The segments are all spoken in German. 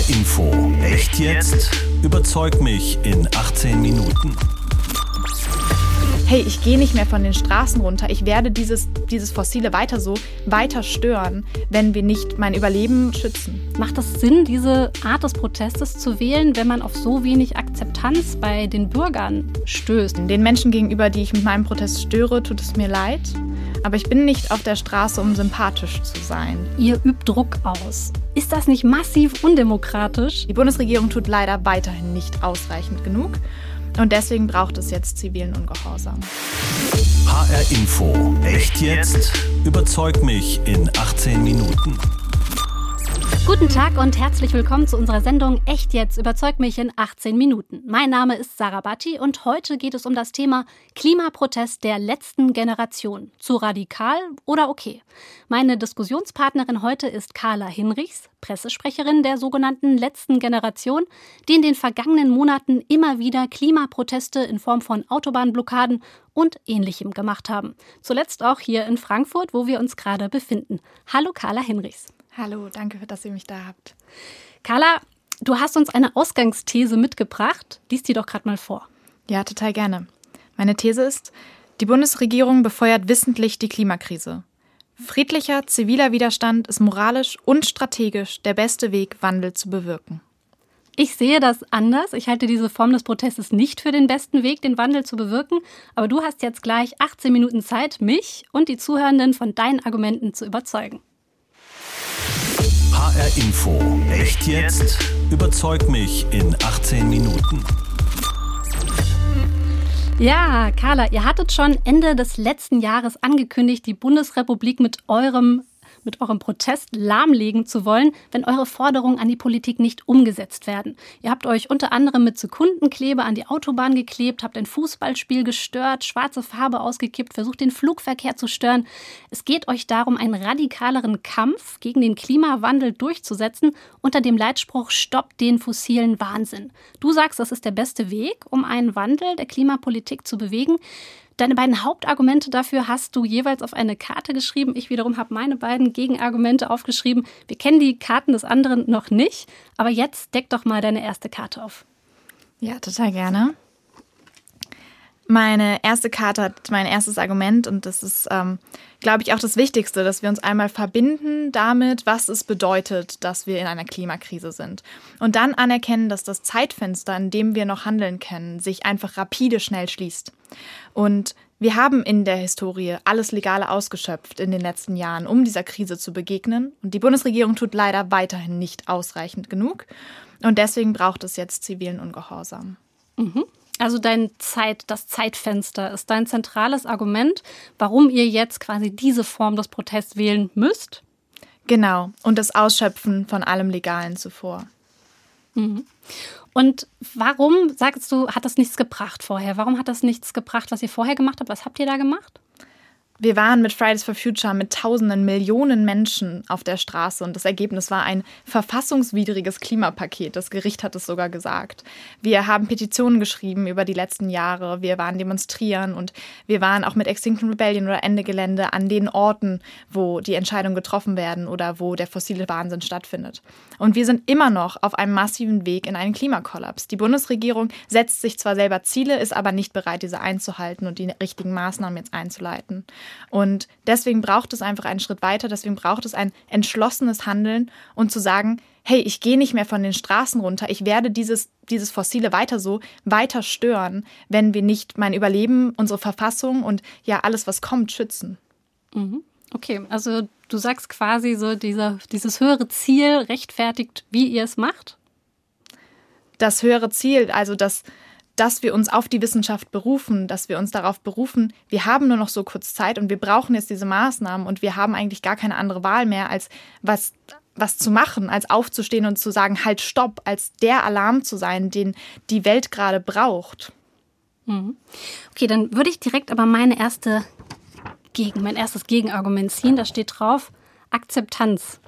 HR Info. Echt jetzt? Überzeug mich in 18 Minuten. Hey, ich gehe nicht mehr von den Straßen runter. Ich werde dieses, dieses Fossile weiter so weiter stören, wenn wir nicht mein Überleben schützen. Macht es Sinn, diese Art des Protestes zu wählen, wenn man auf so wenig Akzeptanz bei den Bürgern stößt? Den Menschen gegenüber, die ich mit meinem Protest störe, tut es mir leid. Aber ich bin nicht auf der Straße, um sympathisch zu sein. Ihr übt Druck aus. Ist das nicht massiv undemokratisch? Die Bundesregierung tut leider weiterhin nicht ausreichend genug. Und deswegen braucht es jetzt zivilen Ungehorsam. HR Info. Echt jetzt? Überzeug mich in 18 Minuten. Guten Tag und herzlich willkommen zu unserer Sendung Echt jetzt überzeug mich in 18 Minuten. Mein Name ist Sarah Batti und heute geht es um das Thema Klimaprotest der letzten Generation. Zu radikal oder okay? Meine Diskussionspartnerin heute ist Carla Hinrichs, Pressesprecherin der sogenannten letzten Generation, die in den vergangenen Monaten immer wieder Klimaproteste in Form von Autobahnblockaden und ähnlichem gemacht haben. Zuletzt auch hier in Frankfurt, wo wir uns gerade befinden. Hallo Carla Hinrichs. Hallo, danke, dass ihr mich da habt. Carla, du hast uns eine Ausgangsthese mitgebracht. Lies die doch gerade mal vor. Ja, total gerne. Meine These ist, die Bundesregierung befeuert wissentlich die Klimakrise. Friedlicher ziviler Widerstand ist moralisch und strategisch der beste Weg, Wandel zu bewirken. Ich sehe das anders. Ich halte diese Form des Protestes nicht für den besten Weg, den Wandel zu bewirken. Aber du hast jetzt gleich 18 Minuten Zeit, mich und die Zuhörenden von deinen Argumenten zu überzeugen. HR Info. Echt jetzt? Überzeug mich in 18 Minuten. Ja, Carla, ihr hattet schon Ende des letzten Jahres angekündigt, die Bundesrepublik mit eurem mit eurem Protest lahmlegen zu wollen, wenn eure Forderungen an die Politik nicht umgesetzt werden. Ihr habt euch unter anderem mit Sekundenkleber an die Autobahn geklebt, habt ein Fußballspiel gestört, schwarze Farbe ausgekippt, versucht den Flugverkehr zu stören. Es geht euch darum, einen radikaleren Kampf gegen den Klimawandel durchzusetzen unter dem Leitspruch Stopp den fossilen Wahnsinn. Du sagst, das ist der beste Weg, um einen Wandel der Klimapolitik zu bewegen. Deine beiden Hauptargumente dafür hast du jeweils auf eine Karte geschrieben. Ich wiederum habe meine beiden Gegenargumente aufgeschrieben. Wir kennen die Karten des anderen noch nicht, aber jetzt deck doch mal deine erste Karte auf. Ja, total gerne. Meine erste Karte hat mein erstes Argument und das ist, ähm, glaube ich, auch das Wichtigste, dass wir uns einmal verbinden damit, was es bedeutet, dass wir in einer Klimakrise sind. Und dann anerkennen, dass das Zeitfenster, in dem wir noch handeln können, sich einfach rapide schnell schließt. Und wir haben in der Historie alles Legale ausgeschöpft in den letzten Jahren, um dieser Krise zu begegnen. Und die Bundesregierung tut leider weiterhin nicht ausreichend genug. Und deswegen braucht es jetzt zivilen Ungehorsam. Mhm. Also dein Zeit, das Zeitfenster ist dein zentrales Argument, warum ihr jetzt quasi diese Form des Protests wählen müsst. Genau. Und das Ausschöpfen von allem Legalen zuvor. Mhm. Und warum, sagst du, hat das nichts gebracht vorher? Warum hat das nichts gebracht, was ihr vorher gemacht habt? Was habt ihr da gemacht? Wir waren mit Fridays for Future mit tausenden, Millionen Menschen auf der Straße und das Ergebnis war ein verfassungswidriges Klimapaket. Das Gericht hat es sogar gesagt. Wir haben Petitionen geschrieben über die letzten Jahre. Wir waren demonstrieren und wir waren auch mit Extinction Rebellion oder Ende Gelände an den Orten, wo die Entscheidungen getroffen werden oder wo der fossile Wahnsinn stattfindet. Und wir sind immer noch auf einem massiven Weg in einen Klimakollaps. Die Bundesregierung setzt sich zwar selber Ziele, ist aber nicht bereit, diese einzuhalten und die richtigen Maßnahmen jetzt einzuleiten. Und deswegen braucht es einfach einen Schritt weiter, deswegen braucht es ein entschlossenes Handeln und zu sagen, hey, ich gehe nicht mehr von den Straßen runter, ich werde dieses, dieses Fossile weiter so weiter stören, wenn wir nicht mein Überleben, unsere Verfassung und ja alles, was kommt, schützen. Mhm. Okay, also du sagst quasi so, dieser, dieses höhere Ziel rechtfertigt, wie ihr es macht? Das höhere Ziel, also das, dass wir uns auf die Wissenschaft berufen, dass wir uns darauf berufen, wir haben nur noch so kurz Zeit und wir brauchen jetzt diese Maßnahmen und wir haben eigentlich gar keine andere Wahl mehr, als was, was zu machen, als aufzustehen und zu sagen, halt stopp, als der Alarm zu sein, den die Welt gerade braucht. Mhm. Okay, dann würde ich direkt aber meine erste Gegen, mein erstes Gegenargument ziehen. Da steht drauf Akzeptanz.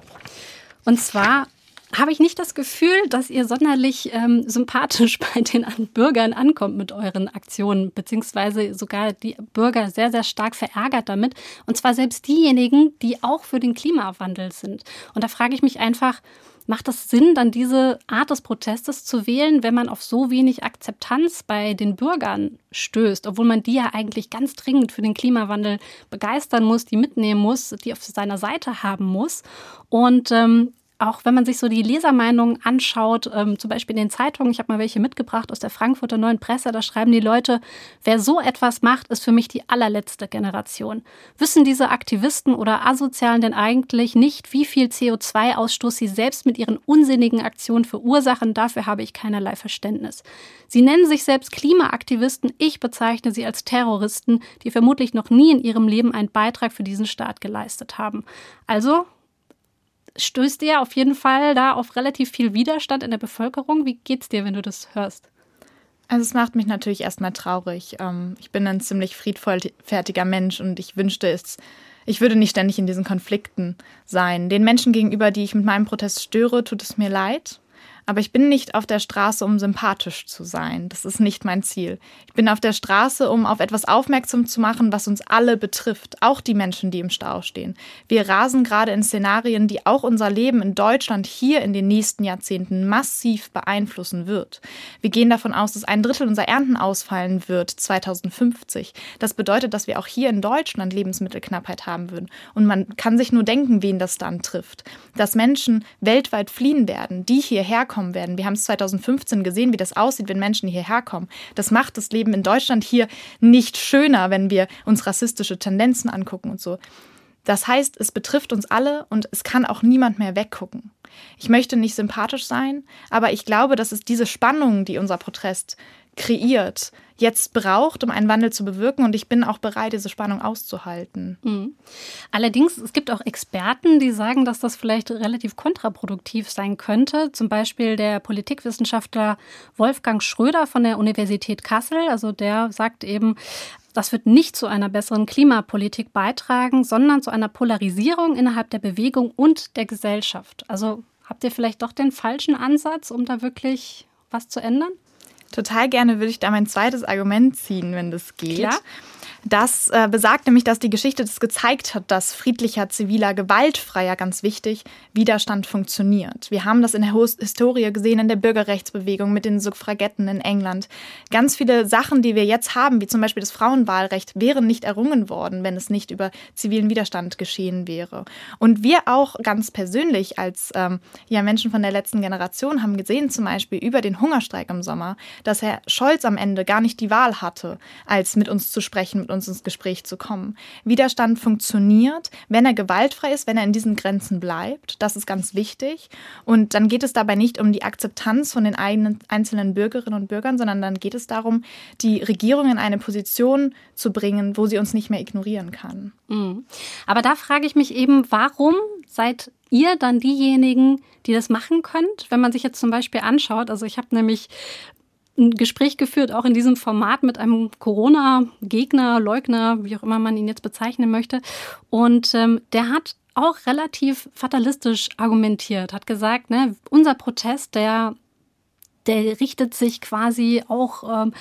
Und zwar habe ich nicht das Gefühl, dass ihr sonderlich ähm, sympathisch bei den Bürgern ankommt mit euren Aktionen, beziehungsweise sogar die Bürger sehr, sehr stark verärgert damit. Und zwar selbst diejenigen, die auch für den Klimawandel sind. Und da frage ich mich einfach, Macht es Sinn, dann diese Art des Protestes zu wählen, wenn man auf so wenig Akzeptanz bei den Bürgern stößt, obwohl man die ja eigentlich ganz dringend für den Klimawandel begeistern muss, die mitnehmen muss, die auf seiner Seite haben muss? Und ähm, auch wenn man sich so die Lesermeinungen anschaut, ähm, zum Beispiel in den Zeitungen, ich habe mal welche mitgebracht aus der Frankfurter Neuen Presse, da schreiben die Leute, wer so etwas macht, ist für mich die allerletzte Generation. Wissen diese Aktivisten oder Asozialen denn eigentlich nicht, wie viel CO2-Ausstoß sie selbst mit ihren unsinnigen Aktionen verursachen? Dafür habe ich keinerlei Verständnis. Sie nennen sich selbst Klimaaktivisten, ich bezeichne sie als Terroristen, die vermutlich noch nie in ihrem Leben einen Beitrag für diesen Staat geleistet haben. Also stößt ihr auf jeden Fall da auf relativ viel Widerstand in der Bevölkerung. Wie geht's dir, wenn du das hörst? Also es macht mich natürlich erstmal traurig. Ähm, ich bin ein ziemlich friedfertiger Mensch und ich wünschte es, ich würde nicht ständig in diesen Konflikten sein. Den Menschen gegenüber, die ich mit meinem Protest störe, tut es mir leid. Aber ich bin nicht auf der Straße, um sympathisch zu sein. Das ist nicht mein Ziel. Ich bin auf der Straße, um auf etwas aufmerksam zu machen, was uns alle betrifft, auch die Menschen, die im Stau stehen. Wir rasen gerade in Szenarien, die auch unser Leben in Deutschland hier in den nächsten Jahrzehnten massiv beeinflussen wird. Wir gehen davon aus, dass ein Drittel unserer Ernten ausfallen wird 2050. Das bedeutet, dass wir auch hier in Deutschland Lebensmittelknappheit haben würden. Und man kann sich nur denken, wen das dann trifft. Dass Menschen weltweit fliehen werden, die hierher kommen werden. Wir haben es 2015 gesehen, wie das aussieht, wenn Menschen hierher kommen. Das macht das Leben in Deutschland hier nicht schöner, wenn wir uns rassistische Tendenzen angucken und so. Das heißt, es betrifft uns alle und es kann auch niemand mehr weggucken. Ich möchte nicht sympathisch sein, aber ich glaube, dass es diese Spannung, die unser Protest kreiert, jetzt braucht, um einen Wandel zu bewirken. Und ich bin auch bereit, diese Spannung auszuhalten. Mhm. Allerdings, es gibt auch Experten, die sagen, dass das vielleicht relativ kontraproduktiv sein könnte. Zum Beispiel der Politikwissenschaftler Wolfgang Schröder von der Universität Kassel. Also der sagt eben, das wird nicht zu einer besseren Klimapolitik beitragen, sondern zu einer Polarisierung innerhalb der Bewegung und der Gesellschaft. Also habt ihr vielleicht doch den falschen Ansatz, um da wirklich was zu ändern? Total gerne würde ich da mein zweites Argument ziehen, wenn das geht. Klar. Das äh, besagt nämlich, dass die Geschichte das gezeigt hat, dass friedlicher, ziviler, gewaltfreier, ganz wichtig, Widerstand funktioniert. Wir haben das in der Historie gesehen, in der Bürgerrechtsbewegung mit den Suffragetten in England. Ganz viele Sachen, die wir jetzt haben, wie zum Beispiel das Frauenwahlrecht, wären nicht errungen worden, wenn es nicht über zivilen Widerstand geschehen wäre. Und wir auch ganz persönlich als ähm, ja, Menschen von der letzten Generation haben gesehen, zum Beispiel über den Hungerstreik im Sommer, dass Herr Scholz am Ende gar nicht die Wahl hatte, als mit uns zu sprechen, mit uns ins Gespräch zu kommen. Widerstand funktioniert, wenn er gewaltfrei ist, wenn er in diesen Grenzen bleibt. Das ist ganz wichtig. Und dann geht es dabei nicht um die Akzeptanz von den eigenen, einzelnen Bürgerinnen und Bürgern, sondern dann geht es darum, die Regierung in eine Position zu bringen, wo sie uns nicht mehr ignorieren kann. Mhm. Aber da frage ich mich eben, warum seid ihr dann diejenigen, die das machen könnt? Wenn man sich jetzt zum Beispiel anschaut, also ich habe nämlich ein Gespräch geführt, auch in diesem Format mit einem Corona-Gegner, Leugner, wie auch immer man ihn jetzt bezeichnen möchte. Und ähm, der hat auch relativ fatalistisch argumentiert, hat gesagt, ne, unser Protest, der, der richtet sich quasi auch ähm,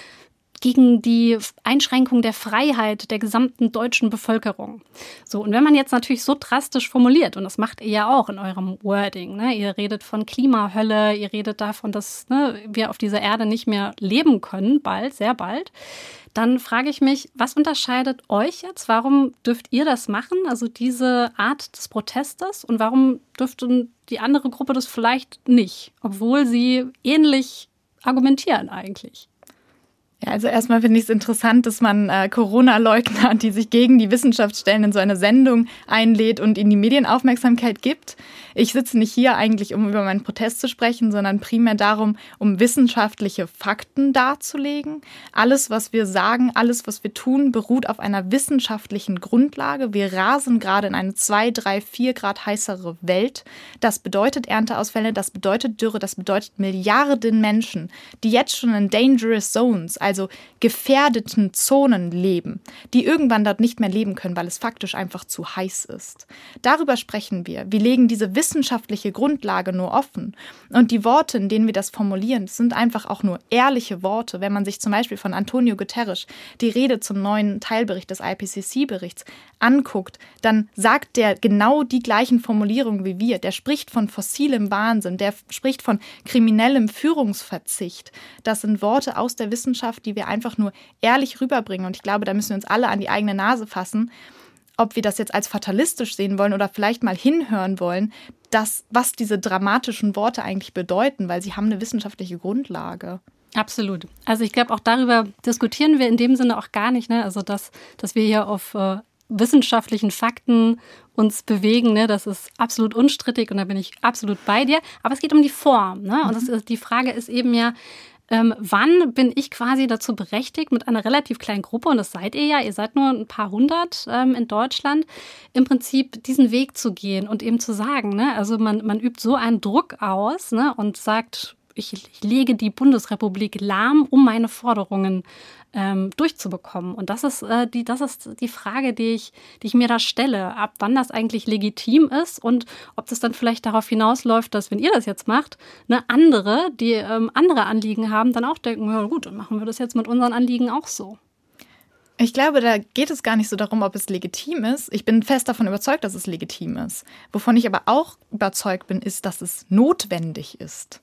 gegen die Einschränkung der Freiheit der gesamten deutschen Bevölkerung. So, und wenn man jetzt natürlich so drastisch formuliert, und das macht ihr ja auch in eurem Wording, ne? ihr redet von Klimahölle, ihr redet davon, dass ne, wir auf dieser Erde nicht mehr leben können, bald, sehr bald, dann frage ich mich, was unterscheidet euch jetzt? Warum dürft ihr das machen, also diese Art des Protestes? Und warum dürfte die andere Gruppe das vielleicht nicht, obwohl sie ähnlich argumentieren eigentlich? Ja, also erstmal finde ich es interessant, dass man äh, Corona-Leugner, die sich gegen die Wissenschaft stellen, in so eine Sendung einlädt und ihnen die Medienaufmerksamkeit gibt. Ich sitze nicht hier eigentlich, um über meinen Protest zu sprechen, sondern primär darum, um wissenschaftliche Fakten darzulegen. Alles, was wir sagen, alles, was wir tun, beruht auf einer wissenschaftlichen Grundlage. Wir rasen gerade in eine zwei, drei, vier Grad heißere Welt. Das bedeutet Ernteausfälle, das bedeutet Dürre, das bedeutet Milliarden Menschen, die jetzt schon in Dangerous Zones, also also gefährdeten Zonen leben, die irgendwann dort nicht mehr leben können, weil es faktisch einfach zu heiß ist. Darüber sprechen wir. Wir legen diese wissenschaftliche Grundlage nur offen. Und die Worte, in denen wir das formulieren, sind einfach auch nur ehrliche Worte. Wenn man sich zum Beispiel von Antonio Guterres die Rede zum neuen Teilbericht des IPCC-Berichts anguckt, dann sagt der genau die gleichen Formulierungen wie wir. Der spricht von fossilem Wahnsinn, der spricht von kriminellem Führungsverzicht. Das sind Worte aus der Wissenschaft, die wir einfach nur ehrlich rüberbringen. Und ich glaube, da müssen wir uns alle an die eigene Nase fassen, ob wir das jetzt als fatalistisch sehen wollen oder vielleicht mal hinhören wollen, dass, was diese dramatischen Worte eigentlich bedeuten, weil sie haben eine wissenschaftliche Grundlage. Absolut. Also ich glaube, auch darüber diskutieren wir in dem Sinne auch gar nicht. Ne? Also dass, dass wir hier auf äh, wissenschaftlichen Fakten uns bewegen, ne? das ist absolut unstrittig und da bin ich absolut bei dir. Aber es geht um die Form. Ne? Und das ist, die Frage ist eben ja, ähm, wann bin ich quasi dazu berechtigt, mit einer relativ kleinen Gruppe, und das seid ihr ja, ihr seid nur ein paar hundert ähm, in Deutschland, im Prinzip diesen Weg zu gehen und eben zu sagen, ne? also man, man übt so einen Druck aus ne? und sagt, ich, ich lege die Bundesrepublik lahm, um meine Forderungen ähm, durchzubekommen. Und das ist, äh, die, das ist die Frage, die ich, die ich mir da stelle, ab wann das eigentlich legitim ist und ob das dann vielleicht darauf hinausläuft, dass, wenn ihr das jetzt macht, ne, andere, die ähm, andere Anliegen haben, dann auch denken, ja gut, dann machen wir das jetzt mit unseren Anliegen auch so. Ich glaube, da geht es gar nicht so darum, ob es legitim ist. Ich bin fest davon überzeugt, dass es legitim ist. Wovon ich aber auch überzeugt bin, ist, dass es notwendig ist.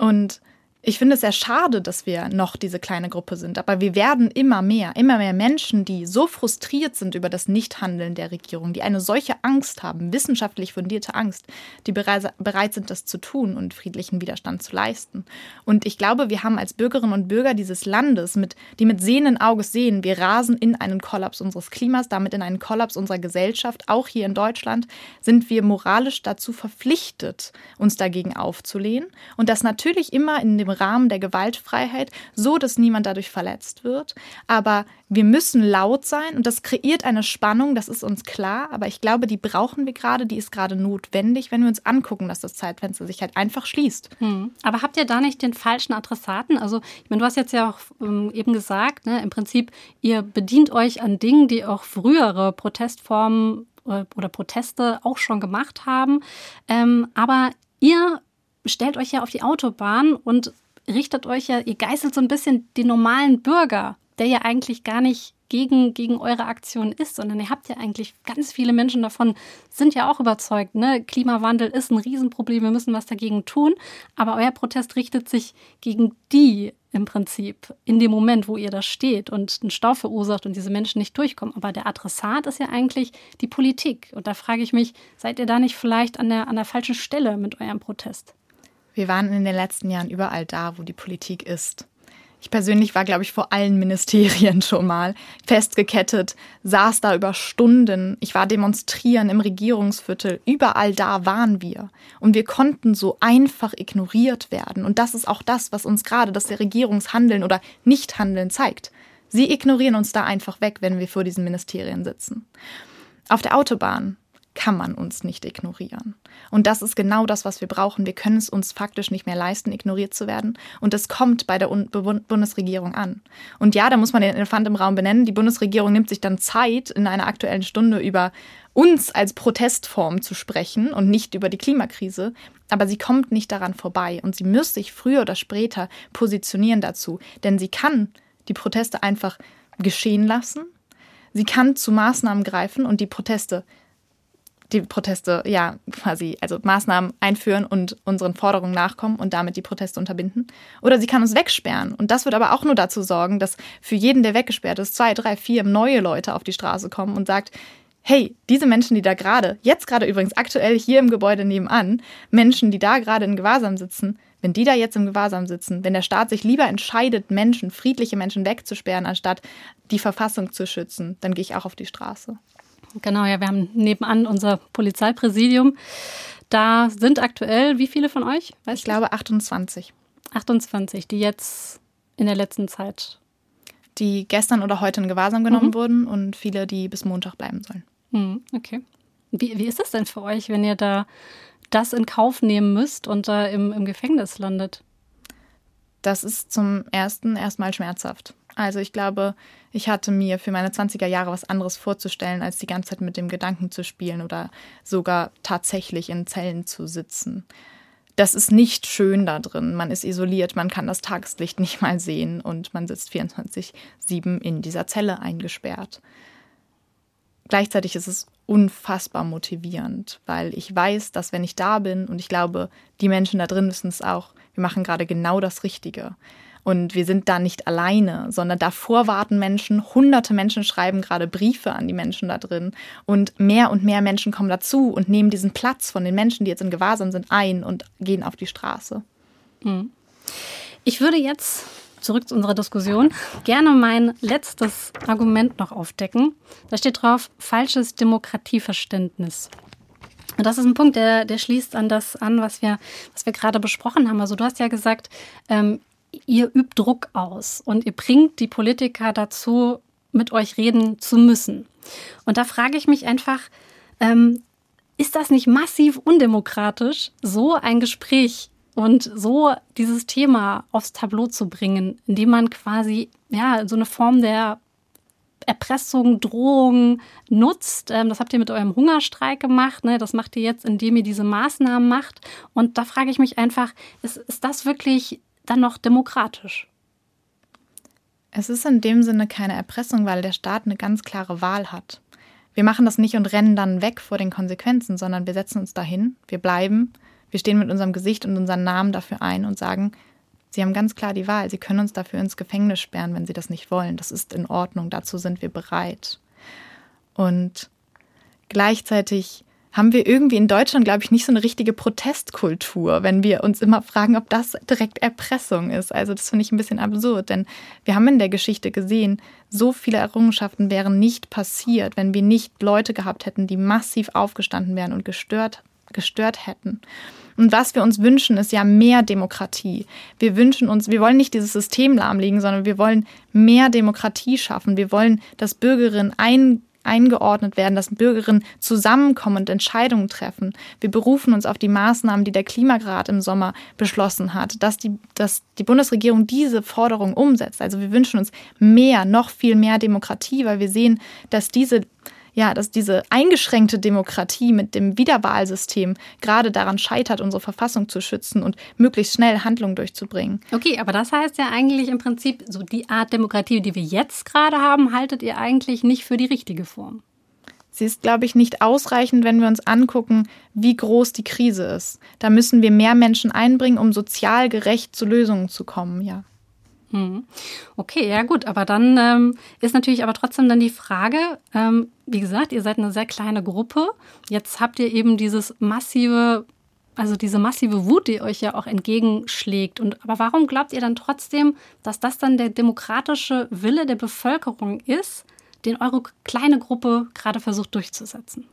Und ich finde es sehr schade, dass wir noch diese kleine Gruppe sind, aber wir werden immer mehr, immer mehr Menschen, die so frustriert sind über das Nichthandeln der Regierung, die eine solche Angst haben, wissenschaftlich fundierte Angst, die bereit sind, das zu tun und friedlichen Widerstand zu leisten. Und ich glaube, wir haben als Bürgerinnen und Bürger dieses Landes, mit, die mit sehenden Auges sehen, wir rasen in einen Kollaps unseres Klimas, damit in einen Kollaps unserer Gesellschaft, auch hier in Deutschland, sind wir moralisch dazu verpflichtet, uns dagegen aufzulehnen und das natürlich immer in dem Rahmen der Gewaltfreiheit, so dass niemand dadurch verletzt wird. Aber wir müssen laut sein und das kreiert eine Spannung, das ist uns klar. Aber ich glaube, die brauchen wir gerade, die ist gerade notwendig, wenn wir uns angucken, dass das Zeitfenster sich halt einfach schließt. Hm. Aber habt ihr da nicht den falschen Adressaten? Also, ich meine, du hast jetzt ja auch ähm, eben gesagt, ne, im Prinzip, ihr bedient euch an Dingen, die auch frühere Protestformen äh, oder Proteste auch schon gemacht haben. Ähm, aber ihr stellt euch ja auf die Autobahn und richtet euch ja, ihr geißelt so ein bisschen den normalen Bürger, der ja eigentlich gar nicht gegen, gegen eure Aktion ist, sondern ihr habt ja eigentlich ganz viele Menschen davon, sind ja auch überzeugt, ne? Klimawandel ist ein Riesenproblem, wir müssen was dagegen tun. Aber euer Protest richtet sich gegen die im Prinzip in dem Moment, wo ihr da steht und einen Stau verursacht und diese Menschen nicht durchkommen. Aber der Adressat ist ja eigentlich die Politik. Und da frage ich mich, seid ihr da nicht vielleicht an der, an der falschen Stelle mit eurem Protest? Wir waren in den letzten Jahren überall da, wo die Politik ist. Ich persönlich war, glaube ich, vor allen Ministerien schon mal festgekettet, saß da über Stunden. Ich war demonstrieren im Regierungsviertel. Überall da waren wir. Und wir konnten so einfach ignoriert werden. Und das ist auch das, was uns gerade das Regierungshandeln oder Nichthandeln zeigt. Sie ignorieren uns da einfach weg, wenn wir vor diesen Ministerien sitzen. Auf der Autobahn kann man uns nicht ignorieren. Und das ist genau das, was wir brauchen. Wir können es uns faktisch nicht mehr leisten, ignoriert zu werden. Und es kommt bei der Bundesregierung an. Und ja, da muss man den Elefant im Raum benennen. Die Bundesregierung nimmt sich dann Zeit, in einer aktuellen Stunde über uns als Protestform zu sprechen und nicht über die Klimakrise. Aber sie kommt nicht daran vorbei. Und sie muss sich früher oder später positionieren dazu. Denn sie kann die Proteste einfach geschehen lassen. Sie kann zu Maßnahmen greifen und die Proteste die Proteste, ja, quasi, also Maßnahmen einführen und unseren Forderungen nachkommen und damit die Proteste unterbinden. Oder sie kann uns wegsperren. Und das wird aber auch nur dazu sorgen, dass für jeden, der weggesperrt ist, zwei, drei, vier neue Leute auf die Straße kommen und sagt, hey, diese Menschen, die da gerade, jetzt gerade übrigens aktuell hier im Gebäude nebenan, Menschen, die da gerade in Gewahrsam sitzen, wenn die da jetzt im Gewahrsam sitzen, wenn der Staat sich lieber entscheidet, Menschen, friedliche Menschen wegzusperren, anstatt die Verfassung zu schützen, dann gehe ich auch auf die Straße. Genau, ja, wir haben nebenan unser Polizeipräsidium. Da sind aktuell wie viele von euch? Weißt ich glaube 28. 28, die jetzt in der letzten Zeit. Die gestern oder heute in Gewahrsam genommen mhm. wurden und viele, die bis Montag bleiben sollen. Mhm, okay. Wie, wie ist das denn für euch, wenn ihr da das in Kauf nehmen müsst und da im, im Gefängnis landet? Das ist zum ersten erstmal schmerzhaft. Also ich glaube, ich hatte mir für meine 20er Jahre was anderes vorzustellen, als die ganze Zeit mit dem Gedanken zu spielen oder sogar tatsächlich in Zellen zu sitzen. Das ist nicht schön da drin. Man ist isoliert, man kann das Tageslicht nicht mal sehen und man sitzt 24-7 in dieser Zelle eingesperrt. Gleichzeitig ist es unfassbar motivierend, weil ich weiß, dass wenn ich da bin und ich glaube, die Menschen da drin wissen es auch, wir machen gerade genau das Richtige. Und wir sind da nicht alleine, sondern davor warten Menschen, hunderte Menschen schreiben gerade Briefe an die Menschen da drin und mehr und mehr Menschen kommen dazu und nehmen diesen Platz von den Menschen, die jetzt in Gewahrsam sind, ein und gehen auf die Straße. Hm. Ich würde jetzt zurück zu unserer Diskussion gerne mein letztes Argument noch aufdecken. Da steht drauf falsches Demokratieverständnis. Und das ist ein Punkt, der, der schließt an das an, was wir, was wir gerade besprochen haben. Also du hast ja gesagt, ähm, ihr übt Druck aus und ihr bringt die Politiker dazu, mit euch reden zu müssen. Und da frage ich mich einfach, ähm, ist das nicht massiv undemokratisch, so ein Gespräch und so dieses Thema aufs Tableau zu bringen, indem man quasi ja so eine Form der Erpressung, Drohung nutzt. Ähm, das habt ihr mit eurem Hungerstreik gemacht. Ne? Das macht ihr jetzt, indem ihr diese Maßnahmen macht. Und da frage ich mich einfach, ist, ist das wirklich dann noch demokratisch? Es ist in dem Sinne keine Erpressung, weil der Staat eine ganz klare Wahl hat. Wir machen das nicht und rennen dann weg vor den Konsequenzen, sondern wir setzen uns dahin, wir bleiben, wir stehen mit unserem Gesicht und unserem Namen dafür ein und sagen, Sie haben ganz klar die Wahl. Sie können uns dafür ins Gefängnis sperren, wenn Sie das nicht wollen. Das ist in Ordnung. Dazu sind wir bereit. Und gleichzeitig haben wir irgendwie in Deutschland, glaube ich, nicht so eine richtige Protestkultur, wenn wir uns immer fragen, ob das direkt Erpressung ist. Also das finde ich ein bisschen absurd, denn wir haben in der Geschichte gesehen, so viele Errungenschaften wären nicht passiert, wenn wir nicht Leute gehabt hätten, die massiv aufgestanden wären und gestört, gestört hätten. Und was wir uns wünschen, ist ja mehr Demokratie. Wir wünschen uns, wir wollen nicht dieses System lahmlegen, sondern wir wollen mehr Demokratie schaffen. Wir wollen, dass Bürgerinnen ein eingeordnet werden, dass Bürgerinnen zusammenkommen und Entscheidungen treffen. Wir berufen uns auf die Maßnahmen, die der Klimarat im Sommer beschlossen hat, dass die, dass die Bundesregierung diese Forderung umsetzt. Also wir wünschen uns mehr, noch viel mehr Demokratie, weil wir sehen, dass diese ja, dass diese eingeschränkte Demokratie mit dem Wiederwahlsystem gerade daran scheitert, unsere Verfassung zu schützen und möglichst schnell Handlungen durchzubringen. Okay, aber das heißt ja eigentlich im Prinzip, so die Art Demokratie, die wir jetzt gerade haben, haltet ihr eigentlich nicht für die richtige Form. Sie ist, glaube ich, nicht ausreichend, wenn wir uns angucken, wie groß die Krise ist. Da müssen wir mehr Menschen einbringen, um sozial gerecht zu Lösungen zu kommen, ja. Hm. Okay, ja gut, aber dann ähm, ist natürlich aber trotzdem dann die Frage, ähm, wie gesagt, ihr seid eine sehr kleine Gruppe. Jetzt habt ihr eben dieses massive, also diese massive Wut, die euch ja auch entgegenschlägt. Und aber warum glaubt ihr dann trotzdem, dass das dann der demokratische Wille der Bevölkerung ist, den eure kleine Gruppe gerade versucht durchzusetzen?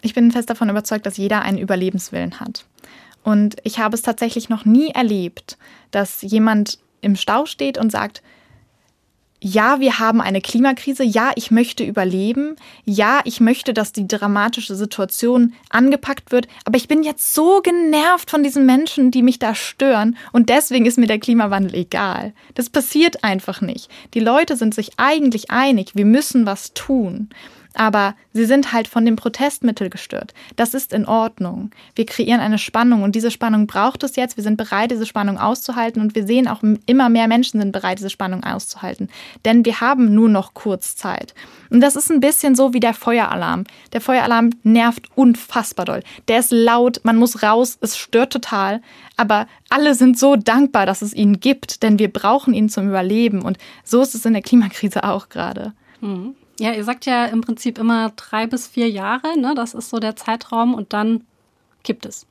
Ich bin fest davon überzeugt, dass jeder einen Überlebenswillen hat. Und ich habe es tatsächlich noch nie erlebt, dass jemand im Stau steht und sagt, ja, wir haben eine Klimakrise, ja, ich möchte überleben, ja, ich möchte, dass die dramatische Situation angepackt wird, aber ich bin jetzt so genervt von diesen Menschen, die mich da stören und deswegen ist mir der Klimawandel egal. Das passiert einfach nicht. Die Leute sind sich eigentlich einig, wir müssen was tun aber sie sind halt von dem Protestmittel gestört. Das ist in Ordnung. Wir kreieren eine Spannung und diese Spannung braucht es jetzt. Wir sind bereit, diese Spannung auszuhalten und wir sehen auch immer mehr Menschen sind bereit, diese Spannung auszuhalten. Denn wir haben nur noch kurz Zeit. Und das ist ein bisschen so wie der Feueralarm. Der Feueralarm nervt unfassbar doll. Der ist laut, man muss raus, es stört total. Aber alle sind so dankbar, dass es ihn gibt, denn wir brauchen ihn zum Überleben. Und so ist es in der Klimakrise auch gerade. Mhm. Ja, ihr sagt ja im Prinzip immer drei bis vier Jahre, ne? Das ist so der Zeitraum und dann kippt es.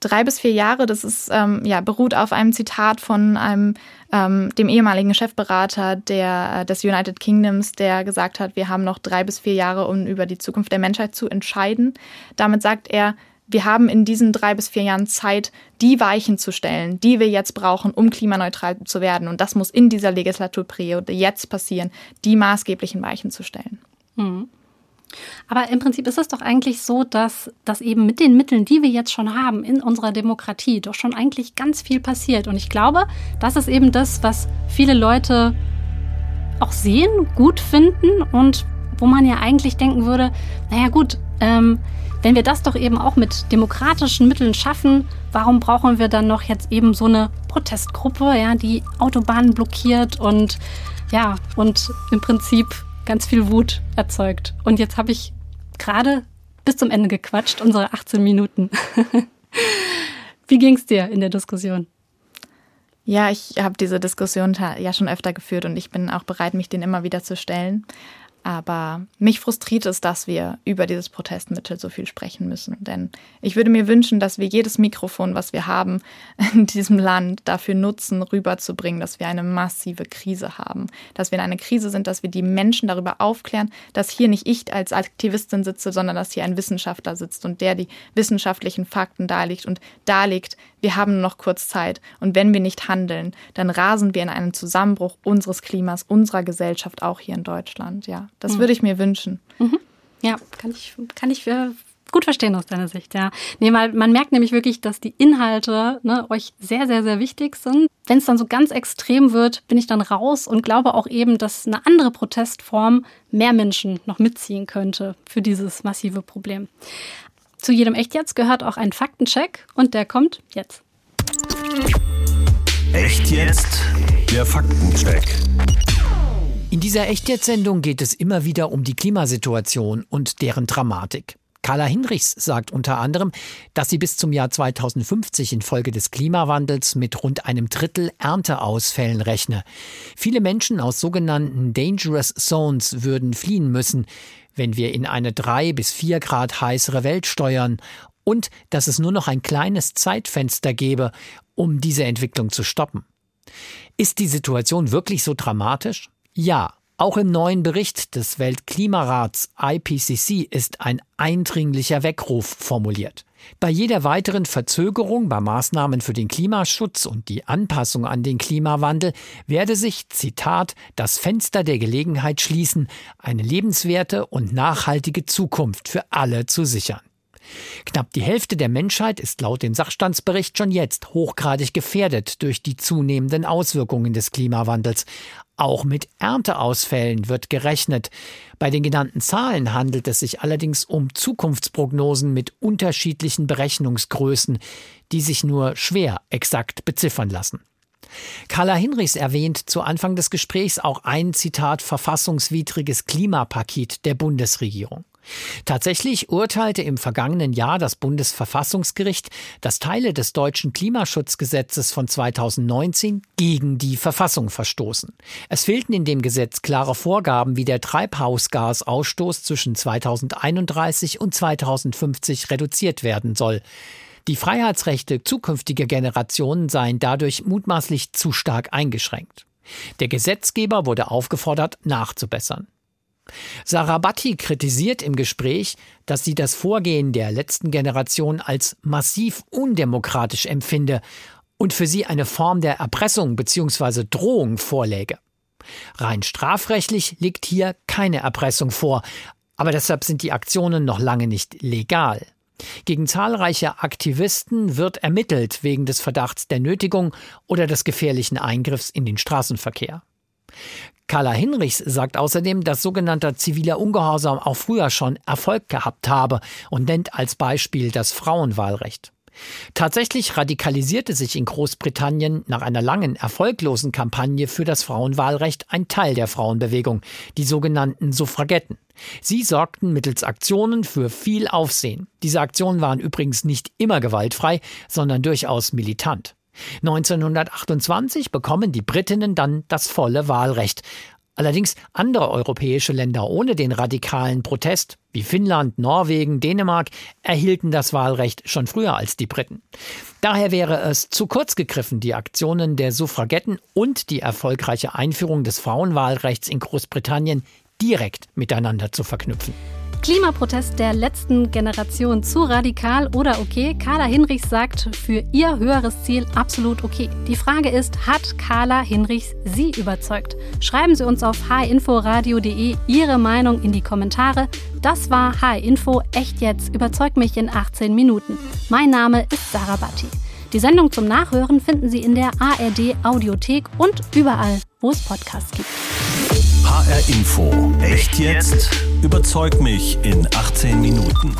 Drei bis vier Jahre, das ist ähm, ja beruht auf einem Zitat von einem ähm, dem ehemaligen Chefberater der, äh, des United Kingdoms, der gesagt hat, wir haben noch drei bis vier Jahre, um über die Zukunft der Menschheit zu entscheiden. Damit sagt er, wir haben in diesen drei bis vier Jahren Zeit, die Weichen zu stellen, die wir jetzt brauchen, um klimaneutral zu werden. Und das muss in dieser Legislaturperiode jetzt passieren, die maßgeblichen Weichen zu stellen. Mhm. Aber im Prinzip ist es doch eigentlich so, dass, dass eben mit den Mitteln, die wir jetzt schon haben in unserer Demokratie, doch schon eigentlich ganz viel passiert. Und ich glaube, das ist eben das, was viele Leute auch sehen, gut finden und wo man ja eigentlich denken würde, naja gut, ähm, wenn wir das doch eben auch mit demokratischen Mitteln schaffen, warum brauchen wir dann noch jetzt eben so eine Protestgruppe, ja, die Autobahnen blockiert und ja, und im Prinzip ganz viel Wut erzeugt. Und jetzt habe ich gerade bis zum Ende gequatscht, unsere 18 Minuten. Wie ging es dir in der Diskussion? Ja, ich habe diese Diskussion ja schon öfter geführt und ich bin auch bereit, mich den immer wieder zu stellen. Aber mich frustriert es, dass wir über dieses Protestmittel so viel sprechen müssen. Denn ich würde mir wünschen, dass wir jedes Mikrofon, was wir haben in diesem Land, dafür nutzen, rüberzubringen, dass wir eine massive Krise haben. Dass wir in einer Krise sind, dass wir die Menschen darüber aufklären, dass hier nicht ich als Aktivistin sitze, sondern dass hier ein Wissenschaftler sitzt und der die wissenschaftlichen Fakten darlegt und darlegt, wir haben nur noch kurz Zeit. Und wenn wir nicht handeln, dann rasen wir in einen Zusammenbruch unseres Klimas, unserer Gesellschaft, auch hier in Deutschland. Ja, das mhm. würde ich mir wünschen. Mhm. Ja, kann ich, kann ich für, gut verstehen aus deiner Sicht, ja. Nee, weil man merkt nämlich wirklich, dass die Inhalte ne, euch sehr, sehr, sehr wichtig sind. Wenn es dann so ganz extrem wird, bin ich dann raus und glaube auch eben, dass eine andere Protestform mehr Menschen noch mitziehen könnte für dieses massive Problem. Zu jedem Echt jetzt gehört auch ein Faktencheck und der kommt jetzt. Echt jetzt? Der Faktencheck. In dieser Echt-Jetzt-Sendung geht es immer wieder um die Klimasituation und deren Dramatik. Carla Hinrichs sagt unter anderem, dass sie bis zum Jahr 2050 infolge des Klimawandels mit rund einem Drittel Ernteausfällen rechne. Viele Menschen aus sogenannten Dangerous Zones würden fliehen müssen wenn wir in eine drei bis vier Grad heißere Welt steuern und dass es nur noch ein kleines Zeitfenster gäbe, um diese Entwicklung zu stoppen. Ist die Situation wirklich so dramatisch? Ja, auch im neuen Bericht des Weltklimarats IPCC ist ein eindringlicher Weckruf formuliert. Bei jeder weiteren Verzögerung bei Maßnahmen für den Klimaschutz und die Anpassung an den Klimawandel werde sich, Zitat, das Fenster der Gelegenheit schließen, eine lebenswerte und nachhaltige Zukunft für alle zu sichern. Knapp die Hälfte der Menschheit ist laut dem Sachstandsbericht schon jetzt hochgradig gefährdet durch die zunehmenden Auswirkungen des Klimawandels. Auch mit Ernteausfällen wird gerechnet. Bei den genannten Zahlen handelt es sich allerdings um Zukunftsprognosen mit unterschiedlichen Berechnungsgrößen, die sich nur schwer exakt beziffern lassen. Carla Hinrichs erwähnt zu Anfang des Gesprächs auch ein Zitat verfassungswidriges Klimapaket der Bundesregierung. Tatsächlich urteilte im vergangenen Jahr das Bundesverfassungsgericht, dass Teile des deutschen Klimaschutzgesetzes von 2019 gegen die Verfassung verstoßen. Es fehlten in dem Gesetz klare Vorgaben, wie der Treibhausgasausstoß zwischen 2031 und 2050 reduziert werden soll. Die Freiheitsrechte zukünftiger Generationen seien dadurch mutmaßlich zu stark eingeschränkt. Der Gesetzgeber wurde aufgefordert, nachzubessern. Sarah Batti kritisiert im Gespräch, dass sie das Vorgehen der letzten Generation als massiv undemokratisch empfinde und für sie eine Form der Erpressung bzw. Drohung vorläge. Rein strafrechtlich liegt hier keine Erpressung vor, aber deshalb sind die Aktionen noch lange nicht legal. Gegen zahlreiche Aktivisten wird ermittelt wegen des Verdachts der Nötigung oder des gefährlichen Eingriffs in den Straßenverkehr. Carla Hinrichs sagt außerdem, dass sogenannter ziviler Ungehorsam auch früher schon Erfolg gehabt habe und nennt als Beispiel das Frauenwahlrecht. Tatsächlich radikalisierte sich in Großbritannien nach einer langen, erfolglosen Kampagne für das Frauenwahlrecht ein Teil der Frauenbewegung, die sogenannten Suffragetten. Sie sorgten mittels Aktionen für viel Aufsehen. Diese Aktionen waren übrigens nicht immer gewaltfrei, sondern durchaus militant. 1928 bekommen die Britinnen dann das volle Wahlrecht. Allerdings andere europäische Länder ohne den radikalen Protest, wie Finnland, Norwegen, Dänemark, erhielten das Wahlrecht schon früher als die Briten. Daher wäre es zu kurz gegriffen, die Aktionen der Suffragetten und die erfolgreiche Einführung des Frauenwahlrechts in Großbritannien direkt miteinander zu verknüpfen. Klimaprotest der letzten Generation zu radikal oder okay? Carla Hinrichs sagt, für ihr höheres Ziel absolut okay. Die Frage ist, hat Carla Hinrichs Sie überzeugt? Schreiben Sie uns auf hinforadio.de Ihre Meinung in die Kommentare. Das war H-Info Echt jetzt überzeugt mich in 18 Minuten. Mein Name ist Sarah Batti. Die Sendung zum Nachhören finden Sie in der ARD Audiothek und überall, wo es Podcasts gibt. HR Info. Echt jetzt? Überzeug mich in 18 Minuten.